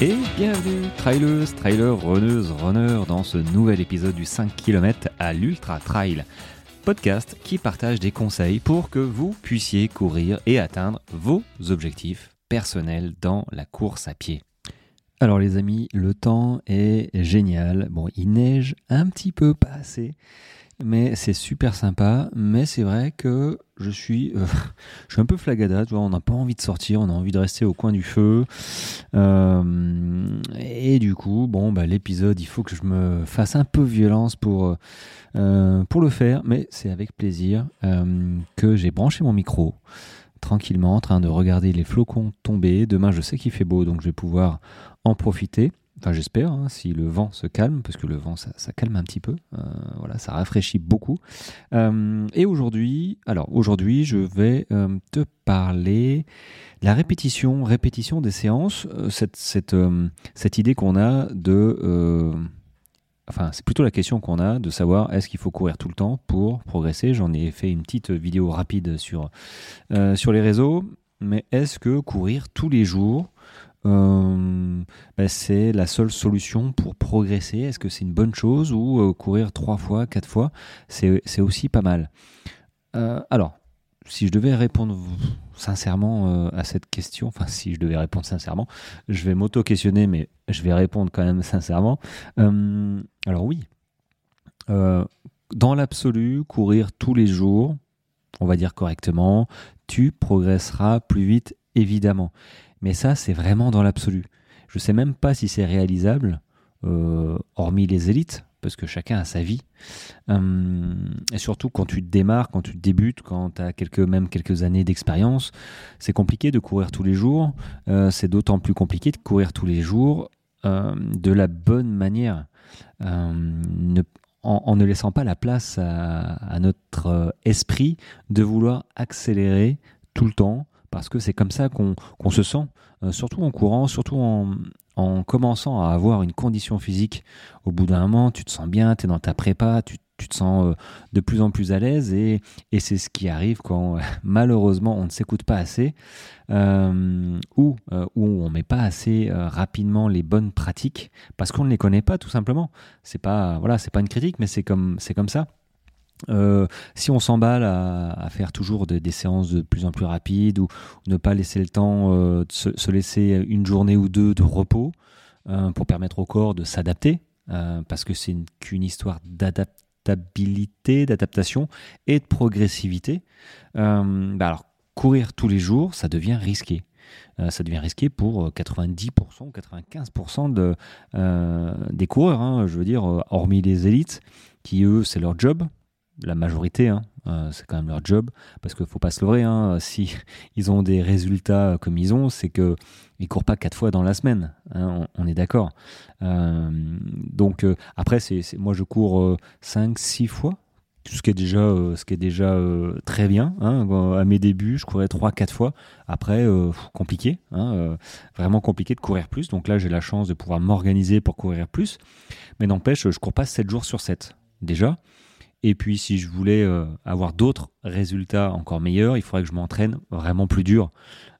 Et bienvenue, trailers, trailers, runneuses, runners, dans ce nouvel épisode du 5 km à l'Ultra Trail. Podcast qui partage des conseils pour que vous puissiez courir et atteindre vos objectifs personnels dans la course à pied. Alors les amis, le temps est génial. Bon, il neige un petit peu, pas assez mais c'est super sympa. Mais c'est vrai que je suis, euh, je suis un peu flagada. Tu vois, on n'a pas envie de sortir, on a envie de rester au coin du feu. Euh, et du coup, bon, bah, l'épisode, il faut que je me fasse un peu violence pour, euh, pour le faire. Mais c'est avec plaisir que j'ai branché mon micro tranquillement en train de regarder les flocons tomber. Demain, je sais qu'il fait beau, donc je vais pouvoir en profiter. Enfin, j'espère, hein, si le vent se calme, parce que le vent, ça, calme un petit peu. Euh, voilà, ça rafraîchit beaucoup. Euh, et aujourd'hui, alors aujourd'hui, je vais euh, te parler de la répétition, répétition des séances. cette, idée qu'on a de enfin, c'est plutôt la question qu'on a de savoir est-ce qu'il faut courir tout le temps pour progresser. J'en ai fait une petite vidéo rapide sur les réseaux. Mais est-ce que courir tous les jours euh, ben, c'est la seule solution pour progresser Est-ce que c'est une bonne chose ou euh, courir trois fois, quatre fois, c'est aussi pas mal euh, Alors, si je devais répondre sincèrement à cette question, enfin si je devais répondre sincèrement, je vais m'auto-questionner, mais je vais répondre quand même sincèrement. alors oui, dans l'absolu, courir tous les jours, on va dire correctement, tu progresseras plus vite, évidemment. Mais ça, c'est vraiment dans l'absolu. Je ne sais même pas si c'est réalisable, euh, hormis les élites, parce que chacun a sa vie. Hum, et surtout quand tu démarres, quand tu débutes, quand tu as quelques, même quelques années d'expérience, c'est compliqué de courir tous les jours. Euh, c'est d'autant plus compliqué de courir tous les jours euh, de la bonne manière. En, ne laissant pas la place à notre esprit de vouloir accélérer tout le temps, parce que c'est comme ça qu'on se sent, euh, surtout en courant, surtout en, commençant à avoir une condition physique. Au bout d'un moment, tu te sens bien, tu es dans ta prépa, tu, te sens euh, de plus en plus à l'aise et, c'est ce qui arrive quand malheureusement on ne s'écoute pas assez euh, ou, où on met pas assez rapidement les bonnes pratiques parce qu'on ne les connaît pas tout simplement. C'est pas voilà, pas une critique, mais c'est comme c'est comme ça. Euh, si on s'emballe à, faire toujours des séances de plus en plus rapides ou, ne pas laisser le temps euh, de se, laisser une journée ou deux de repos euh, pour permettre au corps de s'adapter, parce que c'est qu'une histoire d'adaptabilité, d'adaptation et de progressivité, bah alors courir tous les jours, ça devient risqué. ça devient risqué pour 90% ou 95% de, des coureurs, hein, je veux dire, hormis les élites, qui eux, c'est leur job, la majorité, hein, euh, c'est quand même leur job, parce qu'il ne faut pas se leurrer, hein, si ils ont des résultats comme ils ont, c'est qu'ils ne courent pas quatre fois dans la semaine, hein, on, est d'accord. Euh, donc euh, après, c'est, moi je cours cinq, six fois, ce qui est déjà, ce qui est déjà très bien. à mes débuts, je courais trois, quatre fois. Après, compliqué, vraiment compliqué de courir plus. Donc là, j'ai la chance de pouvoir m'organiser pour courir plus. Mais n'empêche, je cours pas 7 jours sur 7 déjà. Et puis, si je voulais euh, avoir d'autres résultats encore meilleurs, il faudrait que je m'entraîne vraiment plus dur.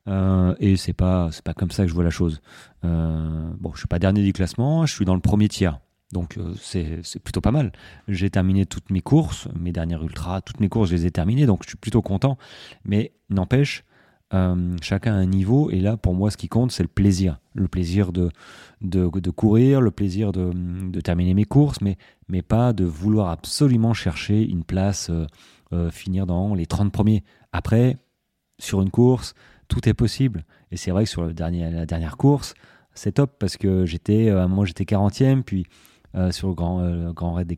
Euh, et c'est pas c'est pas comme ça que je vois la chose. Euh, bon, je suis pas dernier du classement, je suis dans le premier tiers. Donc c'est plutôt pas mal. J'ai terminé toutes mes courses, mes dernières ultras, toutes mes courses, je les ai terminées, donc je suis plutôt content. Mais n'empêche, euh, chacun a un niveau, et là, pour moi, ce qui compte, c'est le plaisir. Le plaisir de, de, courir, le plaisir de, de, terminer mes courses, mais, mais pas de vouloir absolument chercher une place, euh, euh, finir dans les 30 premiers. Après, sur une course, tout est possible. Et c'est vrai que sur la dernière course, c'est top parce que j'étais, moment, j'étais 40e, puis sur le grand, le grand raid des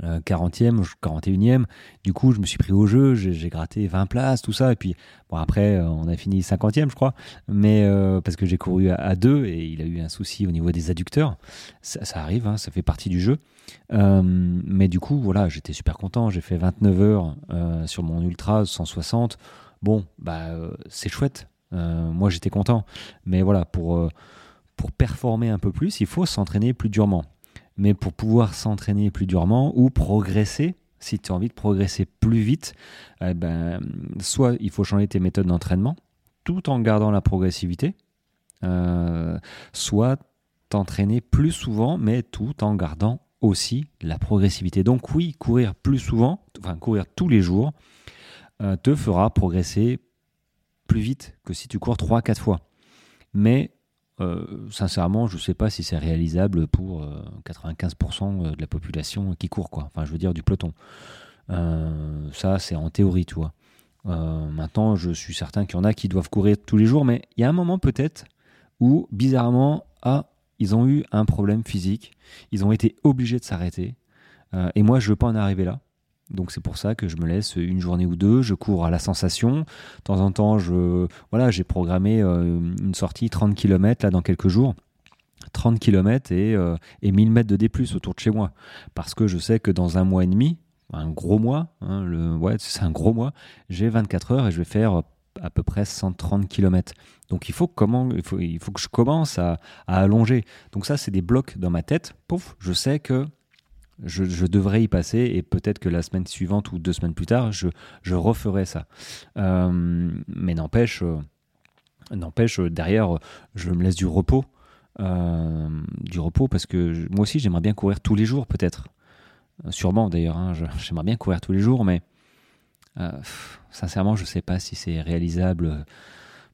Qatars 40e, euh, 41e. Du coup, je me suis pris au jeu, j'ai gratté 20 places, tout ça. Et puis, bon, après, euh, on a fini 50e, je crois. Mais euh, parce que j'ai couru à, deux et il a eu un souci au niveau des adducteurs. Ça, arrive, hein, ça fait partie du jeu. mais du coup, voilà, j'étais super content. J'ai fait 29 heures sur mon Ultra 160. Bon, bah, c'est chouette. moi, j'étais content. Mais voilà, pour, pour performer un peu plus, il faut s'entraîner plus durement mais pour pouvoir s'entraîner plus durement ou progresser, si tu as envie de progresser plus vite, eh ben, soit il faut changer tes méthodes d'entraînement tout en gardant la progressivité. soit t'entraîner plus souvent, mais tout en gardant aussi la progressivité. Donc oui, courir plus souvent, enfin courir tous les jours, te fera progresser plus vite que si tu cours 3-4 fois. Mais euh, sincèrement, je ne sais pas si c'est réalisable pour 95% euh, de la population qui court, quoi. Enfin, je veux dire du peloton. Euh, ça, c'est en théorie, tu vois. maintenant, je suis certain qu'il y en a qui doivent courir tous les jours, mais il y a un moment peut-être où, bizarrement, ah, ils ont eu un problème physique, ils ont été obligés de s'arrêter, et moi, je ne veux pas en arriver là. Donc c'est pour ça que je me laisse une journée ou deux, je cours à la sensation. De temps en temps, je voilà, j'ai programmé euh, une sortie 30 km là dans quelques jours. 30 km et, euh, et 1000 mètres de D+, autour de chez moi. Parce que je sais que dans un mois et demi, un gros mois, hein, le, ouais, c'est un gros mois, j'ai 24 heures et je vais faire à peu près 130 km. Donc il faut, comment, il faut, il faut que je commence à, à allonger. Donc ça, c'est des blocs dans ma tête. Pouf, je sais que je, devrais y passer et peut-être que la semaine suivante ou deux semaines plus tard, je, referai ça. Euh, mais n'empêche, euh, n'empêche, derrière, je me laisse du repos. Euh, du repos parce que moi aussi, j'aimerais bien courir tous les jours, peut-être. Sûrement d'ailleurs, hein, j'aimerais bien courir tous les jours, mais sincèrement, je ne sais pas si c'est réalisable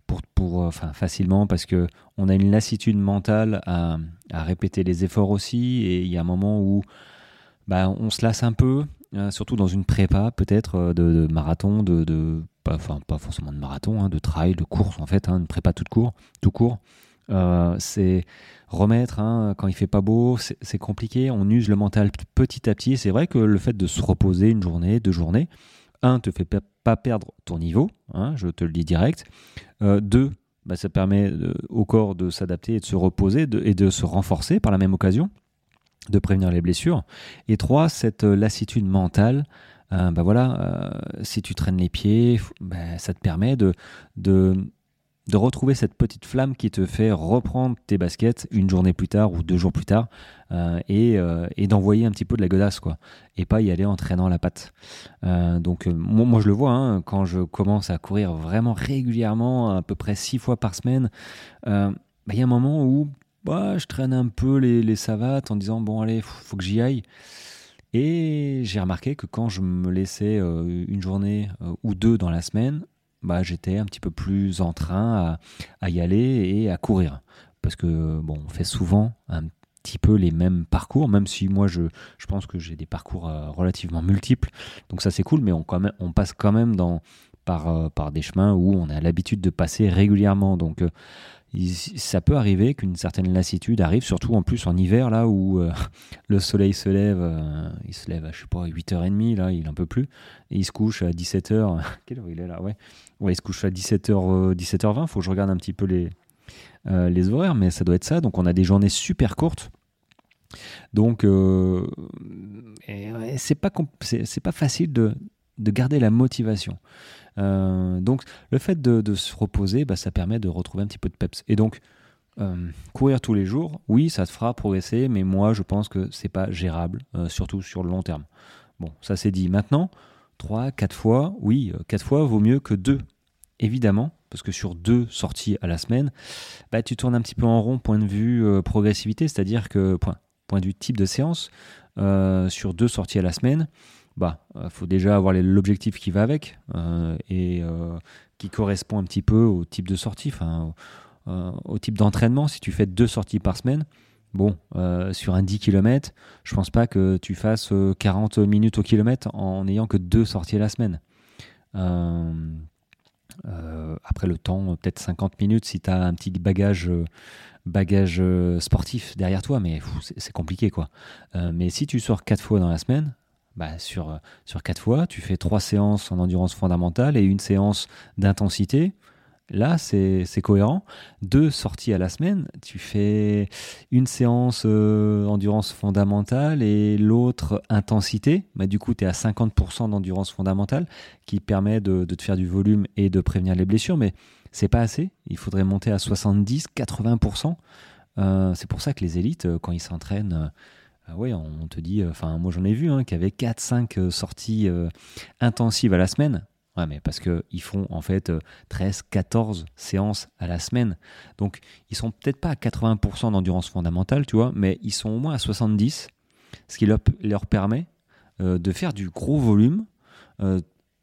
pour, pour, enfin, facilement parce que on a une lassitude mentale à, à, répéter les efforts aussi et il y a un moment où bah, on se lasse un peu, euh, surtout dans une prépa peut-être euh, de, marathon, de, pas, enfin pas forcément de marathon, hein, de trail, de course en fait, hein, une prépa toute court, tout court. Euh, c'est remettre hein, quand il fait pas beau, c'est compliqué. On use le mental petit à petit. C'est vrai que le fait de se reposer une journée, deux journées, un te fait pas perdre ton niveau, je te le dis direct. deux, bah, ça permet au corps de s'adapter et de se reposer et de se renforcer par la même occasion de prévenir les blessures. Et trois, cette euh, lassitude mentale. Euh, bah voilà, euh, si tu traînes les pieds, bah, ça te permet de, de, de, retrouver cette petite flamme qui te fait reprendre tes baskets une journée plus tard ou deux jours plus tard et, et d'envoyer un petit peu de la godasse, quoi. Et pas y aller en traînant la patte. donc, moi, je le vois, hein, quand je commence à courir vraiment régulièrement, à peu près six fois par semaine, bah, il y a un moment où bah, je traîne un peu les, savates en disant bon allez, faut, faut que j'y aille. Et j'ai remarqué que quand je me laissais euh, une journée euh, ou deux dans la semaine, bah, j'étais un petit peu plus en train à, y aller et à courir. Parce que bon, on fait souvent un petit peu les mêmes parcours, même si moi je, je pense que j'ai des parcours euh, relativement multiples. Donc ça c'est cool, mais on, quand même, on passe quand même dans, par, par des chemins où on a l'habitude de passer régulièrement. Donc ça peut arriver qu'une certaine lassitude arrive, surtout en plus en hiver, là où euh, le soleil se lève, euh, il se lève à, je sais pas, 8h30, là, il en peut plus, et il se couche à 17h. Quelle heure il est là? Ouais, ouais il se couche à 17h, 17h20, faut que je regarde un petit peu les, euh, les horaires, mais ça doit être ça. Donc on a des journées super courtes. Donc c'est pas, c'est pas facile de, de garder la motivation. Euh, donc le fait de, se reposer, bah, ça permet de retrouver un petit peu de peps. Et donc euh, courir tous les jours, oui, ça te fera progresser, mais moi je pense que c'est pas gérable, euh, surtout sur le long terme. Bon, ça c'est dit. Maintenant, 3, 4 fois, oui, 4 fois vaut mieux que 2, évidemment, parce que sur deux sorties à la semaine, bah, tu tournes un petit peu en rond point de vue progressivité, c'est-à-dire que, point, point de vue type de séance, sur deux sorties à la semaine, bah, euh, faut déjà avoir l'objectif qui va avec euh, et euh, qui correspond un petit peu au type de sortie, au type d'entraînement. Si tu fais deux sorties par semaine, bon, sur un 10 km, je pense pas que tu fasses 40 minutes au kilomètre en n'ayant que deux sorties la semaine. après le temps, peut-être 50 minutes si tu as un petit bagage bagage sportif derrière toi, mais c'est compliqué quoi. mais si tu sors quatre fois dans la semaine, bah, sur, sur quatre fois, tu fais trois séances en endurance fondamentale et une séance d'intensité. Là, c'est cohérent. Deux sorties à la semaine, tu fais une séance euh, endurance fondamentale et l'autre intensité. Bah, du coup, tu es à 50% d'endurance fondamentale qui permet de, de, te faire du volume et de prévenir les blessures. Mais c'est pas assez. Il faudrait monter à 70, 80%. Euh, c'est pour ça que les élites, euh, quand ils s'entraînent ah oui, on te dit, euh, enfin moi j'en ai vu, hein, qui avait 4-5 euh, sorties euh, intensives à la semaine. Ouais, mais parce qu'ils font en fait 13, 14 séances à la semaine. Donc, ils sont peut-être pas à 80% d'endurance fondamentale, tu vois, mais ils sont au moins à 70, ce qui leur permet de faire du gros volume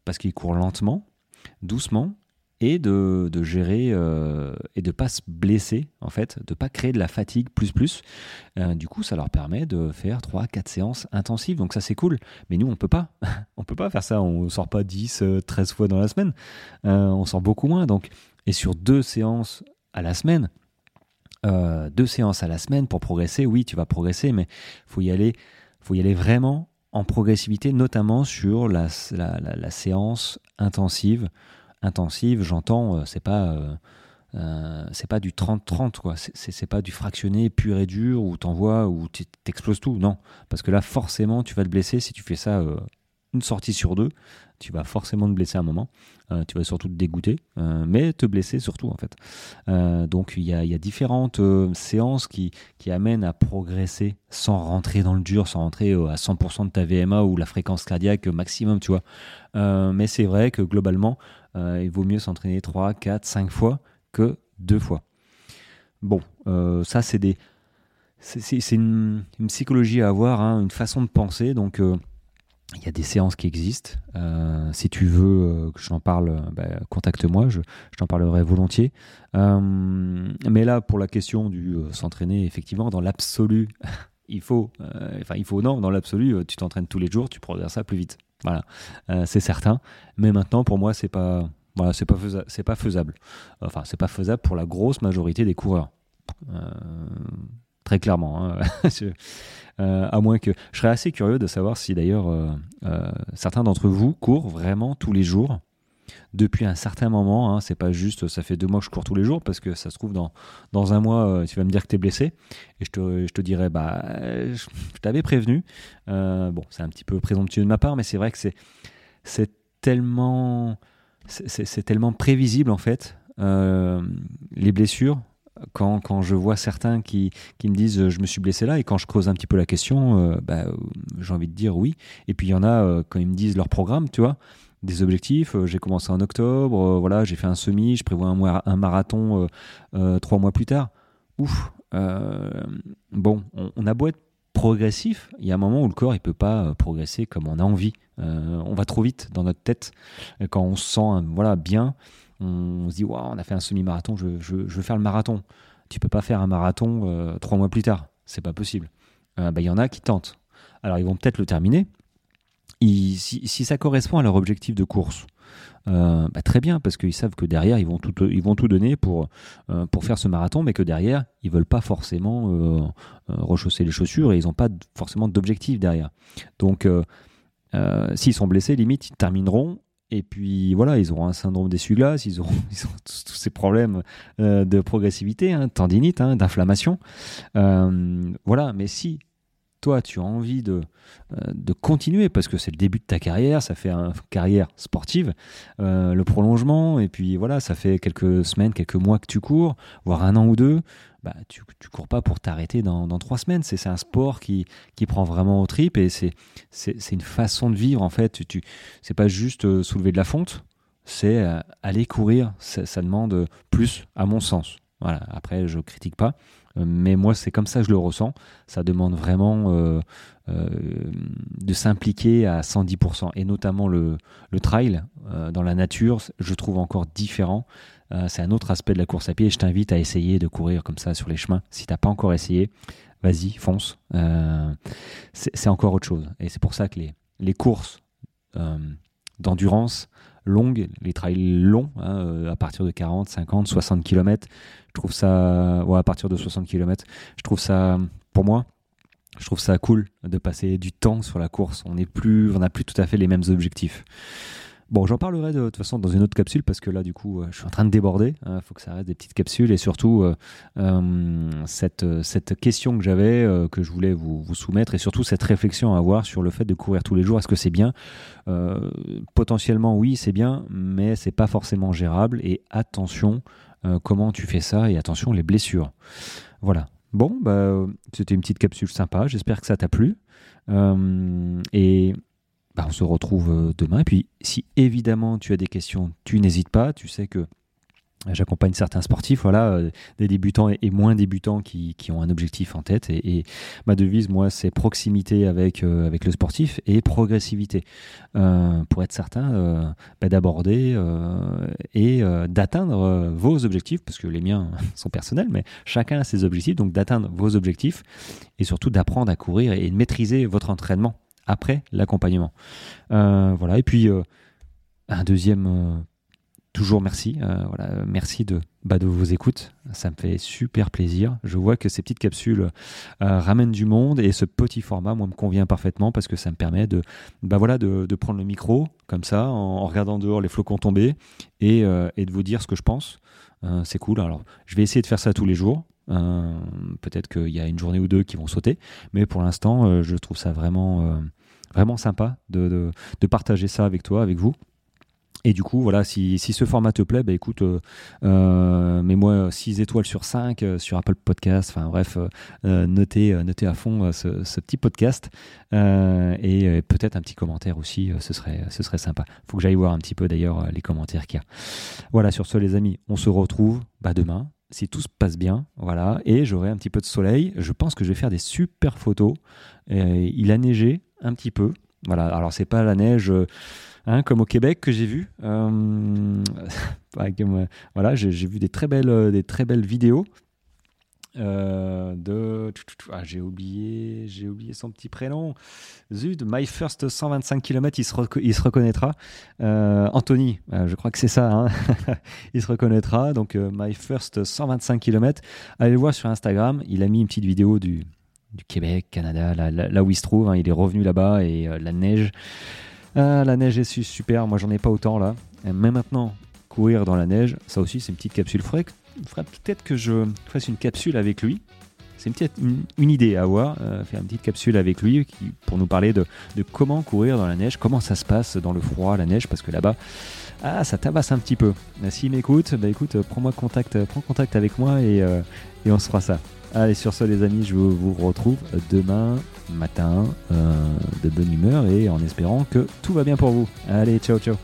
parce qu'ils courent lentement, doucement, et de, de gérer euh, et de pas se blesser en fait, de pas créer de la fatigue plus plus. Euh, du coup, ça leur permet de faire 3 4 séances intensives. Donc ça c'est cool. Mais nous on peut pas. on peut pas faire ça, on sort pas 10 13 euh, fois dans la semaine. on sort beaucoup moins donc et sur deux séances à la semaine deux séances à la semaine pour progresser, oui, tu vas progresser mais faut y aller faut y aller vraiment en progressivité, notamment sur la, séance intensive intensive, j'entends, euh, c'est pas. Euh, euh, c'est pas du 30-30 quoi, c'est pas du fractionné pur et dur où t'envoies où t'exploses tout, non, parce que là forcément tu vas te blesser si tu fais ça une sortie sur deux, tu vas forcément te blesser à un moment, tu vas surtout te dégoûter, mais te blesser surtout en fait. donc il y a, y a, différentes séances qui, qui amènent à progresser sans rentrer dans le dur, sans rentrer à 100% de ta VMA ou la fréquence cardiaque maximum, tu vois. mais c'est vrai que globalement, euh, il vaut mieux s'entraîner 3, 4, 5 fois que 2 fois. Bon, euh, ça c'est des... C'est une, psychologie à avoir, hein, une façon de penser. Donc, euh, il y a des séances qui existent. si tu veux que j'en parle, bah, contacte-moi, je, t'en parlerai volontiers. mais là, pour la question du s'entraîner, effectivement, dans l'absolu, il faut, enfin, il faut, non, dans l'absolu, tu t'entraînes tous les jours, tu ça plus vite. Voilà, euh, c'est certain. Mais maintenant, pour moi, c'est pas, voilà, c'est pas faisable. C'est pas faisable. Enfin, c'est pas faisable pour la grosse majorité des coureurs. Euh, très clairement. Hein. Euh, à moins que. Je serais assez curieux de savoir si d'ailleurs certains d'entre vous courent vraiment tous les jours depuis un certain moment. Hein, c'est pas juste ça fait deux mois que je cours tous les jours parce que ça se trouve dans, dans un mois euh, tu vas me dire que tu es blessé et je te, je te dirais bah je, t'avais prévenu. Euh, bon, c'est un petit peu présomptueux de ma part, mais c'est vrai que c'est, tellement c'est, tellement prévisible en fait euh, les blessures. Quand, quand, je vois certains qui, qui, me disent je me suis blessé là et quand je creuse un petit peu la question, bah, j'ai envie de dire oui. Et puis il y en a quand ils me disent leur programme, tu vois, des objectifs. Euh, j'ai commencé en octobre, euh, voilà, j'ai fait un semi, je prévois un, un marathon euh, trois mois plus tard. Ouf. bon, on, a beau être progressif, il y a un moment où le corps il peut pas progresser comme on a envie. on va trop vite dans notre tête. Quand on se sent voilà bien, on se dit on a fait un semi-marathon, je, veux faire le marathon. Tu peux pas faire un marathon trois mois plus tard, c'est pas possible. Bah, il y en a qui tentent. Alors ils vont peut-être le terminer, si, ça correspond à leur objectif de course, euh, bah, très bien, parce qu'ils savent que derrière, ils vont tout, ils vont tout donner pour, euh, pour faire ce marathon, mais que derrière, ils veulent pas forcément euh, rechausser les chaussures et ils n'ont pas forcément d'objectif derrière. Donc, s'ils sont blessés, limite, ils termineront. Et puis voilà, ils auront un syndrome d'essuie-glace, ils auront, tous, ces problèmes de progressivité, hein, tendinite, hein, d'inflammation. voilà, mais si toi, tu as envie de, euh, de continuer, parce que c'est le début de ta carrière, ça fait une carrière sportive, euh, le prolongement, et puis voilà, ça fait quelques semaines, quelques mois que tu cours, voire un an ou deux, bah, tu cours pas pour t'arrêter dans, dans, trois semaines. C'est un sport qui, qui prend vraiment au tripes, et c'est une façon de vivre, en fait. Tu, c'est pas juste euh, soulever de la fonte, c'est aller courir. Ça, ça demande plus, à mon sens. Voilà. Après, je critique pas. Euh, mais moi, c'est comme ça que je le ressens. Ça demande vraiment euh, euh, de s'impliquer à 110%. Et notamment le, trail dans la nature, je trouve encore différent. c'est un autre aspect de la course à pied. Je t'invite à essayer de courir comme ça sur les chemins. Si tu n'as pas encore essayé, vas-y, fonce. c'est encore autre chose. Et c'est pour ça que les courses d'endurance longues, les trails longs, hein, à partir de 40, 50, 60 km, je trouve ça, à partir de 60 km, je trouve ça, pour moi, je trouve ça cool de passer du temps sur la course. On n'a plus tout à fait les mêmes objectifs. Bon, j'en parlerai de, toute façon dans une autre capsule parce que là, du coup, euh, je suis en train de déborder. Il hein, faut que ça reste des petites capsules et surtout euh, euh, cette, cette question que j'avais, que je voulais vous, soumettre et surtout cette réflexion à avoir sur le fait de courir tous les jours. Est-ce que c'est bien? Potentiellement, oui, c'est bien, mais c'est pas forcément gérable. Et attention, comment tu fais ça et attention les blessures. Voilà. Bon, bah, c'était une petite capsule sympa. J'espère que ça t'a plu. Et bah, on se retrouve demain. Et puis, si évidemment tu as des questions, tu n'hésites pas. Tu sais que J'accompagne certains sportifs, voilà, euh, des débutants et, moins débutants qui, ont un objectif en tête. Et, ma devise, moi, c'est proximité avec, euh, le sportif et progressivité. Euh, pour être certain bah, d'aborder et d'atteindre vos objectifs, parce que les miens sont personnels, mais chacun a ses objectifs, donc d'atteindre vos objectifs et surtout d'apprendre à courir et de maîtriser votre entraînement après l'accompagnement. voilà, et puis un deuxième toujours merci. Euh, voilà, merci de, bah, de vos écoutes. Ça me fait super plaisir. Je vois que ces petites capsules euh, ramènent du monde et ce petit format, moi, me convient parfaitement parce que ça me permet de, bah, voilà, de, prendre le micro comme ça, en, regardant dehors les flocons tomber et, euh, et de vous dire ce que je pense. c'est cool. Alors, je vais essayer de faire ça tous les jours. Peut-être qu'il y a une journée ou deux qui vont sauter, mais pour l'instant, je trouve ça vraiment, vraiment sympa de, de, partager ça avec toi, avec vous. Et du coup, voilà, si, si, ce format te plaît, bah écoute, euh, euh mets-moi 6 étoiles sur 5 euh, sur Apple Podcast. Enfin bref, euh, notez, notez à fond ce, ce, petit podcast. et peut-être un petit commentaire aussi, ce, serait, ce serait sympa. faut que j'aille voir un petit peu d'ailleurs les commentaires qu'il y a. Voilà, sur ce les amis, on se retrouve bah, demain. Si tout se passe bien, voilà, et j'aurai un petit peu de soleil, je pense que je vais faire des super photos. il a neigé un petit peu, voilà. Alors c'est pas la neige Hein, comme au Québec que j'ai vu. Euh, voilà, j'ai vu des très belles, euh, des très belles vidéos. Euh, de ah, j'ai oublié j'ai oublié son petit prénom Zud My First 125 km il se, il se reconnaîtra Anthony je crois que c'est ça hein. il se reconnaîtra donc My First 125 km allez le voir sur Instagram il a mis une petite vidéo du, du Québec Canada là, où il se trouve hein. il est revenu là-bas et la neige ah, la neige est super, moi j'en ai pas autant là. Mais maintenant, courir dans la neige, ça aussi c'est une petite capsule. Il faudrait, peut-être que je fasse une capsule avec lui. C'est peut-être une, idée à avoir, euh, faire une petite capsule avec lui pour nous parler de, comment courir dans la neige, comment ça se passe dans le froid, la neige, parce que là-bas, ah, ça tabasse un petit peu. S'il m'écoute, bah écoute, prends-moi contact, prends contact avec moi et, euh, et on se fera ça. Allez, sur ce, les amis, je vous retrouve demain matin euh, de bonne humeur et en espérant que tout va bien pour vous. Allez, ciao, ciao.